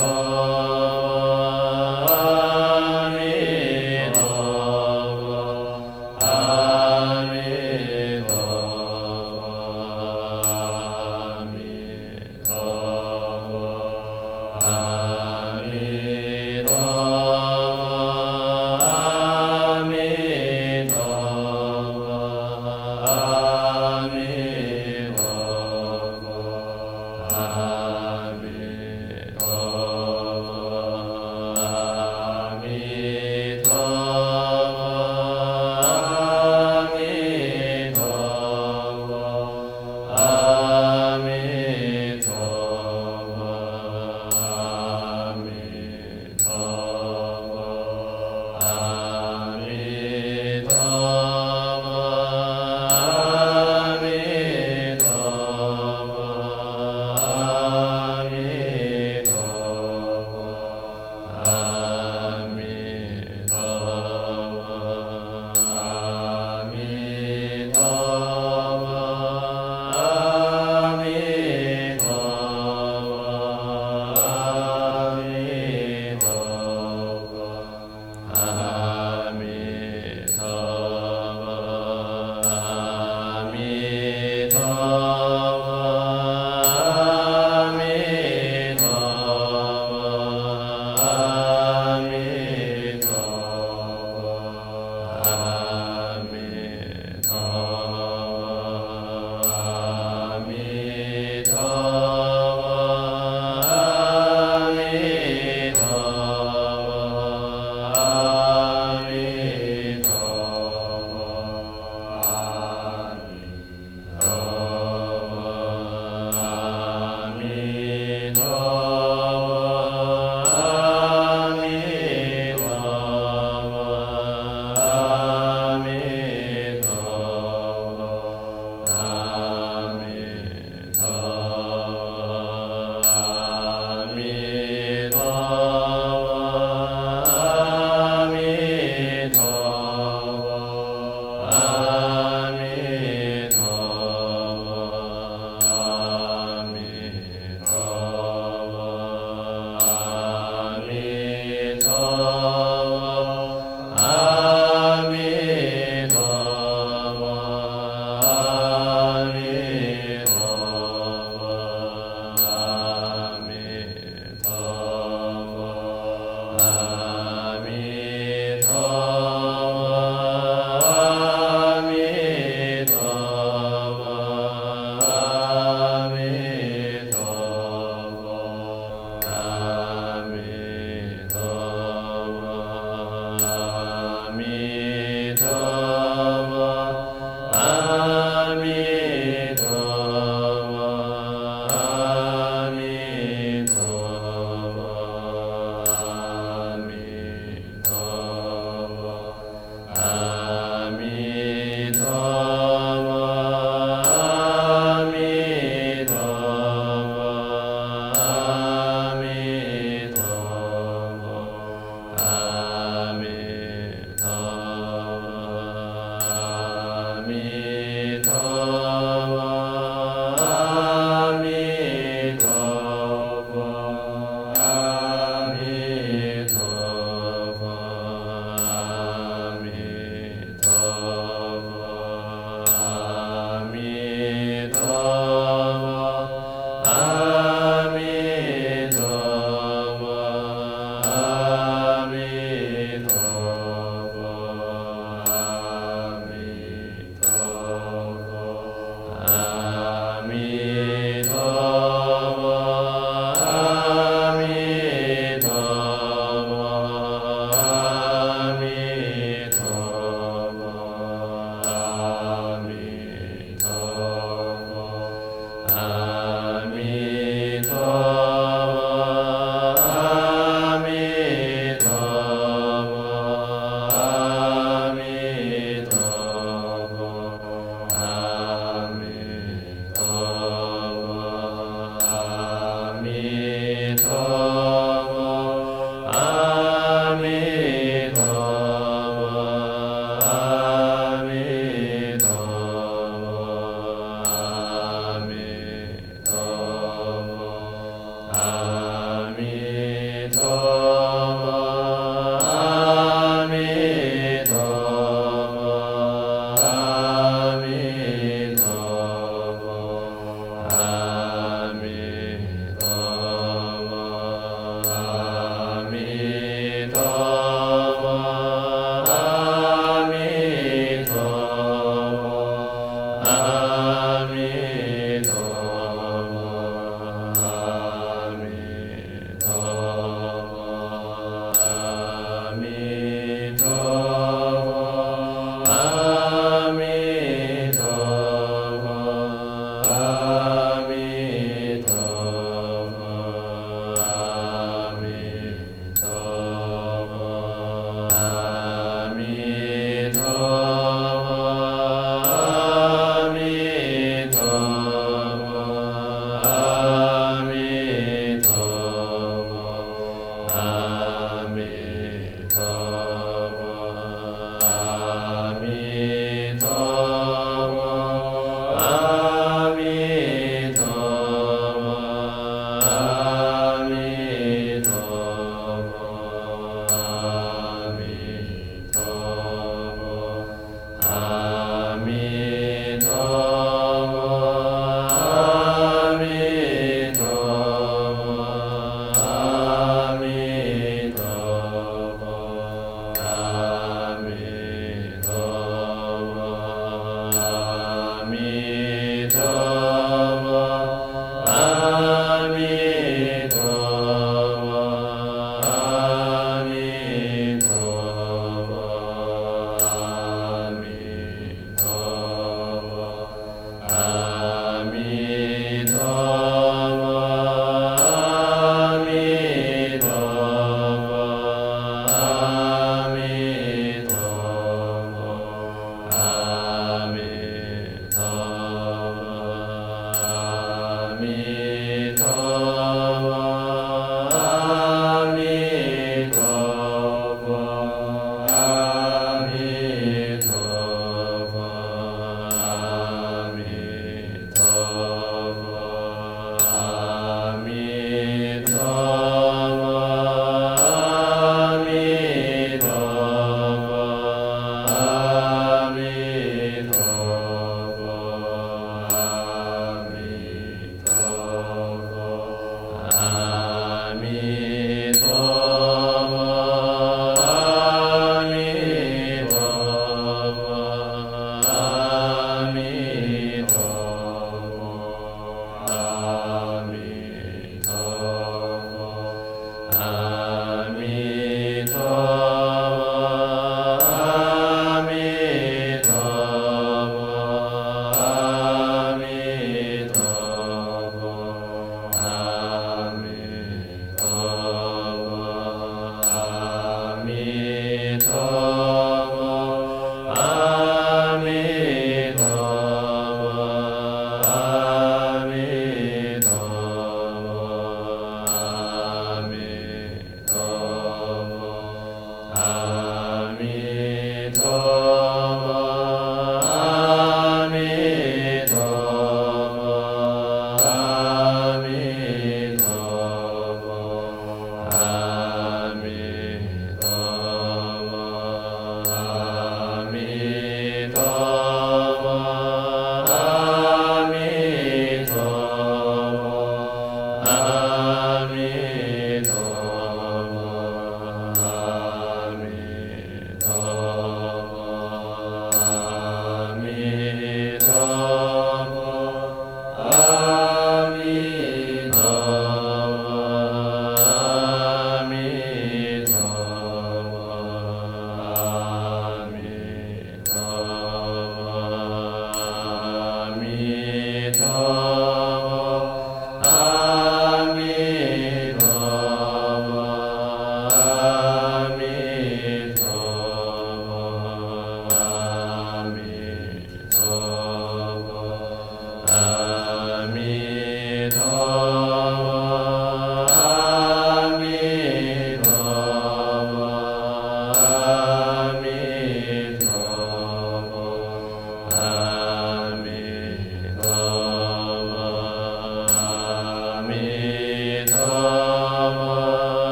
Santa.